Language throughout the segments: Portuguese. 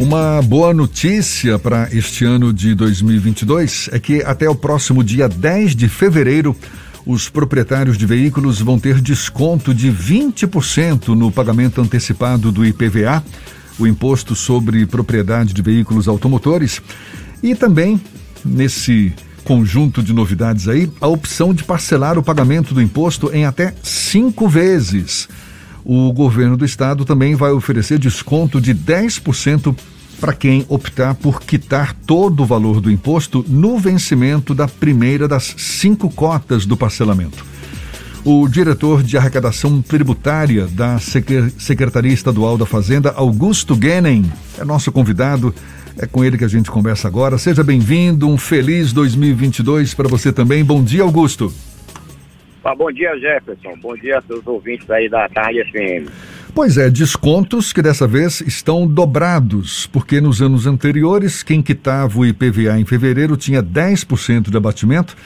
Uma boa notícia para este ano de 2022 é que até o próximo dia 10 de fevereiro, os proprietários de veículos vão ter desconto de 20% no pagamento antecipado do IPVA, o Imposto sobre Propriedade de Veículos Automotores, e também, nesse conjunto de novidades aí, a opção de parcelar o pagamento do imposto em até cinco vezes o governo do estado também vai oferecer desconto de 10% para quem optar por quitar todo o valor do imposto no vencimento da primeira das cinco cotas do parcelamento. O diretor de arrecadação tributária da Secretaria Estadual da Fazenda, Augusto Guenem, é nosso convidado. É com ele que a gente conversa agora. Seja bem-vindo, um feliz 2022 para você também. Bom dia, Augusto. Ah, bom dia, Jefferson. Bom dia a ouvintes aí da Tarde FM. Pois é, descontos que dessa vez estão dobrados, porque nos anos anteriores, quem quitava o IPVA em fevereiro tinha 10% de abatimento,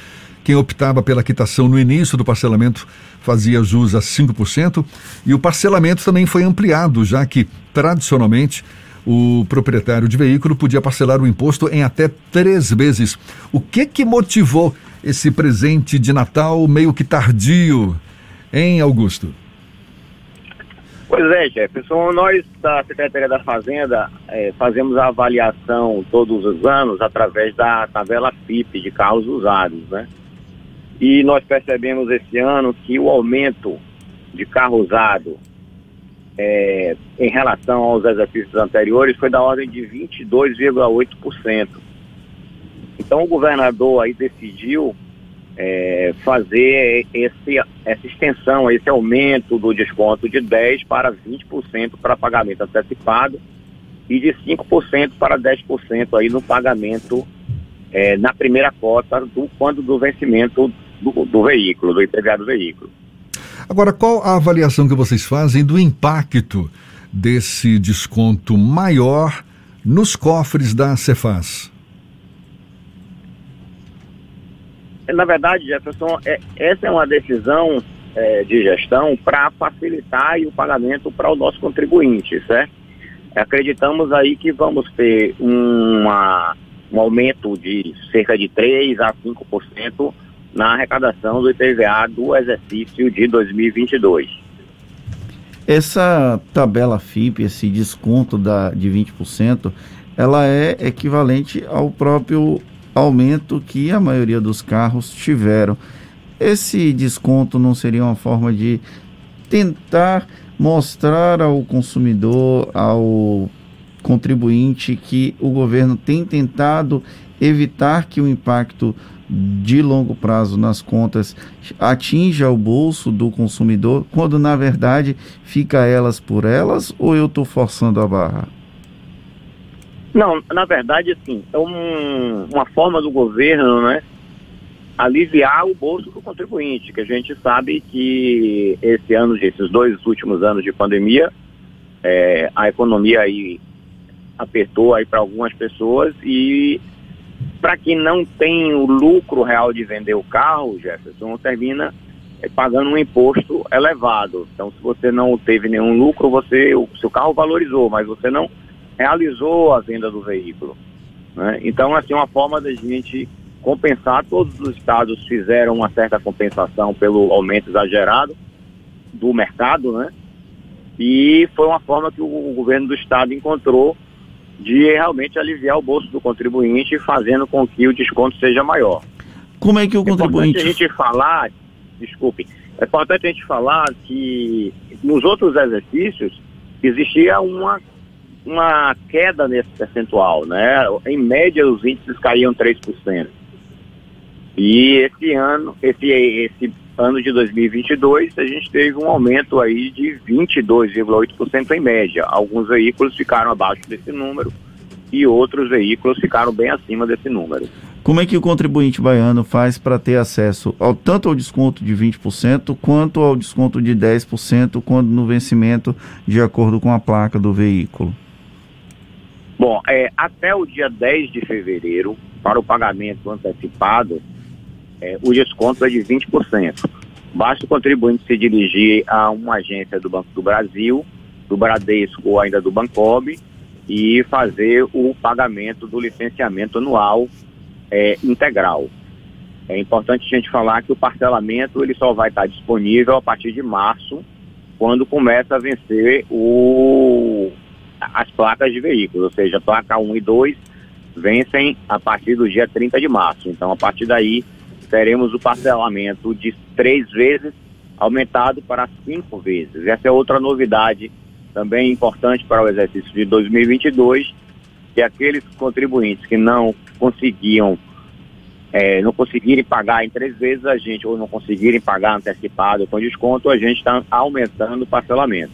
quem optava pela quitação no início do parcelamento fazia jus a 5%, e o parcelamento também foi ampliado, já que, tradicionalmente, o proprietário de veículo podia parcelar o imposto em até três vezes. O que que motivou esse presente de Natal meio que tardio, hein, Augusto? Pois é, Jefferson. Nós da Secretaria da Fazenda é, fazemos a avaliação todos os anos através da tabela FIP de carros usados, né? E nós percebemos esse ano que o aumento de carro usado é, em relação aos exercícios anteriores foi da ordem de 22,8%. Então o governador aí decidiu é, fazer esse, essa extensão, esse aumento do desconto de 10% para 20% para pagamento antecipado e de 5% para 10% aí no pagamento é, na primeira cota do quando do vencimento do, do veículo, do IPVA do veículo. Agora, qual a avaliação que vocês fazem do impacto desse desconto maior nos cofres da Cefaz? Na verdade, Jefferson, é, essa é uma decisão é, de gestão para facilitar o pagamento para o nosso contribuinte, certo? Acreditamos aí que vamos ter uma, um aumento de cerca de 3 a 5% na arrecadação do IPVA do exercício de 2022. Essa tabela FIP, esse desconto da, de 20%, ela é equivalente ao próprio aumento que a maioria dos carros tiveram. Esse desconto não seria uma forma de tentar mostrar ao consumidor, ao contribuinte, que o governo tem tentado evitar que o impacto de longo prazo nas contas atinja o bolso do consumidor, quando na verdade fica elas por elas, ou eu estou forçando a barra? Não, na verdade, sim, é um, uma forma do governo, né, aliviar o bolso do contribuinte, que a gente sabe que esse ano, esses dois últimos anos de pandemia, é, a economia aí apertou aí para algumas pessoas e para quem não tem o lucro real de vender o carro, Jefferson, termina é, pagando um imposto elevado. Então, se você não teve nenhum lucro, você o seu carro valorizou, mas você não realizou a venda do veículo. Né? Então, assim, uma forma da gente compensar, todos os estados fizeram uma certa compensação pelo aumento exagerado do mercado, né? E foi uma forma que o governo do estado encontrou de realmente aliviar o bolso do contribuinte, fazendo com que o desconto seja maior. Como é que o contribuinte... É importante a gente falar, desculpe, é importante a gente falar que nos outros exercícios existia uma uma queda nesse percentual, né? Em média, os índices caíam 3%. E esse ano, esse, esse ano de 2022, a gente teve um aumento aí de 22,8% em média. Alguns veículos ficaram abaixo desse número e outros veículos ficaram bem acima desse número. Como é que o contribuinte baiano faz para ter acesso ao, tanto ao desconto de 20% quanto ao desconto de 10% quando no vencimento de acordo com a placa do veículo? Bom, é, até o dia 10 de fevereiro, para o pagamento antecipado, é, o desconto é de 20%. Basta o contribuinte se dirigir a uma agência do Banco do Brasil, do Bradesco ou ainda do Bancob, e fazer o pagamento do licenciamento anual é, integral. É importante a gente falar que o parcelamento ele só vai estar disponível a partir de março, quando começa a vencer o, as placas de veículos, ou seja, placa 1 e 2 vencem a partir do dia 30 de março. Então, a partir daí, teremos o parcelamento de três vezes aumentado para cinco vezes. Essa é outra novidade também importante para o exercício de 2022, que aqueles contribuintes que não conseguiam é, não conseguirem pagar em três vezes, a gente, ou não conseguirem pagar antecipado com desconto, a gente está aumentando o parcelamento.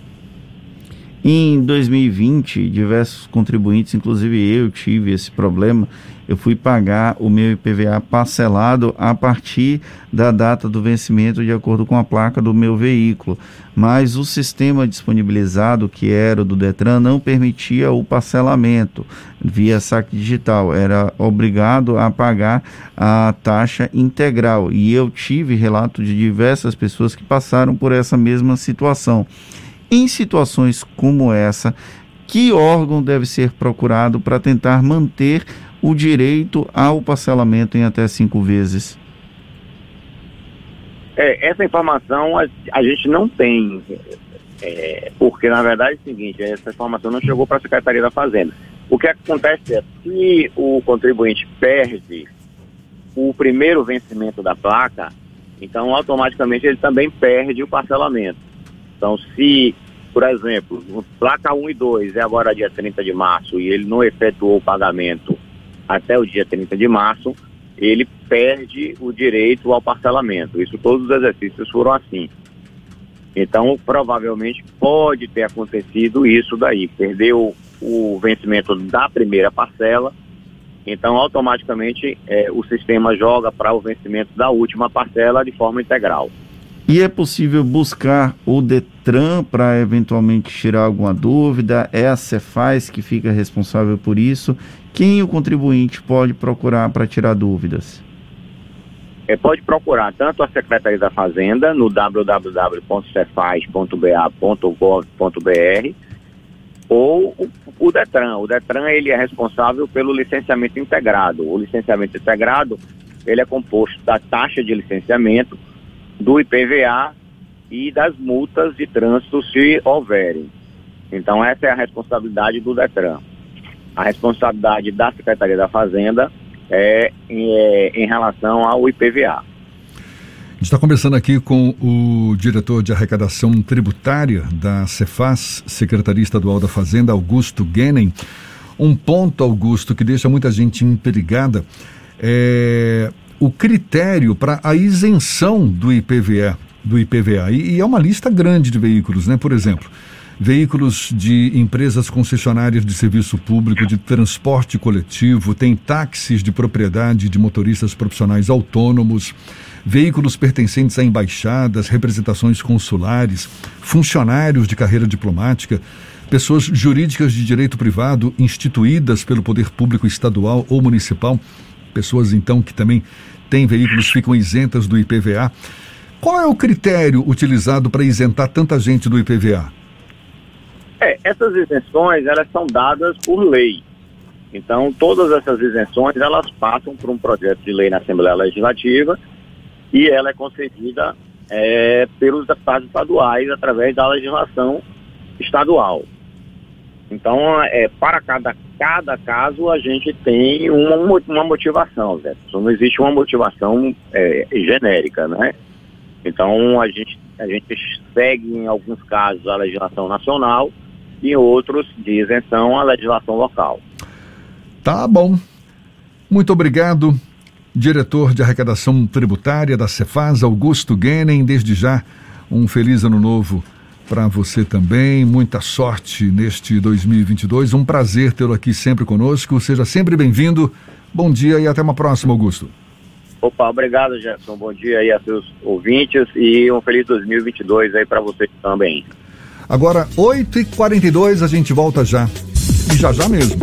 Em 2020, diversos contribuintes, inclusive eu, tive esse problema. Eu fui pagar o meu IPVA parcelado a partir da data do vencimento, de acordo com a placa do meu veículo. Mas o sistema disponibilizado, que era o do Detran, não permitia o parcelamento via saque digital. Era obrigado a pagar a taxa integral. E eu tive relato de diversas pessoas que passaram por essa mesma situação. Em situações como essa, que órgão deve ser procurado para tentar manter o direito ao parcelamento em até cinco vezes? É, essa informação a, a, gente não tem, é, porque na verdade é o seguinte, essa informação não chegou para a Secretaria da Fazenda. O que acontece é, se o contribuinte perde o primeiro vencimento da placa, então automaticamente ele também perde o parcelamento. Então, se, por exemplo, placa 1 e 2 é agora dia 30 de março e ele não efetuou o pagamento até o dia 30 de março, ele perde o direito ao parcelamento. Isso todos os exercícios foram assim. Então, provavelmente pode ter acontecido isso daí, perdeu o vencimento da primeira parcela, então automaticamente é, o sistema joga para o vencimento da última parcela de forma integral. E é possível buscar o Detran para eventualmente tirar alguma dúvida? É a Cefaz que fica responsável por isso? Quem o contribuinte pode procurar para tirar dúvidas? É, pode procurar tanto a Secretaria da Fazenda no www.cefaz.ba.gov.br ou o, o, Detran. O Detran ele é responsável pelo licenciamento integrado. O licenciamento integrado ele é composto da taxa de licenciamento do IPVA e das multas de trânsito se houverem. Então essa é a responsabilidade do Detran. A responsabilidade da Secretaria da Fazenda é, é em relação ao IPVA. A gente está conversando aqui com o diretor de arrecadação tributária da Cefaz, Secretaria Estadual da Fazenda, Augusto Guenem. Um ponto, Augusto, que deixa muita gente imperigada é o critério para a isenção do IPVA, do IPVA. E, e, é uma lista grande de veículos, né? Por exemplo, veículos de empresas concessionárias de serviço público, de transporte coletivo, tem táxis de propriedade de motoristas profissionais autônomos, veículos pertencentes a embaixadas, representações consulares, funcionários de carreira diplomática, pessoas jurídicas de direito privado instituídas pelo poder público estadual ou municipal pessoas então que também têm veículos ficam isentas do IPVA. Qual é o critério utilizado para isentar tanta gente do IPVA? É, essas isenções elas são dadas por lei. Então, todas essas isenções elas passam por um projeto de lei na Assembleia Legislativa e ela é concedida é, pelos deputados estaduais através da legislação estadual. Então, é, para cada, cada caso, a gente tem uma, uma motivação, Zé. Não existe uma motivação é, genérica, né? Então, a gente, a gente segue, em alguns casos, a legislação nacional e em outros, de isenção, a legislação local. Tá bom. Muito obrigado, diretor de arrecadação tributária da Cefaz, Augusto Guenem. Desde já, um feliz ano novo para você também. Muita sorte neste 2022. Um prazer tê-lo aqui sempre conosco. Seja sempre bem-vindo. Bom dia e até uma próxima, Augusto. Opa, obrigado, Jefferson. Bom dia aí a seus ouvintes e um feliz 2022 aí para você também. Agora, 8h42, a gente volta já. E já já mesmo.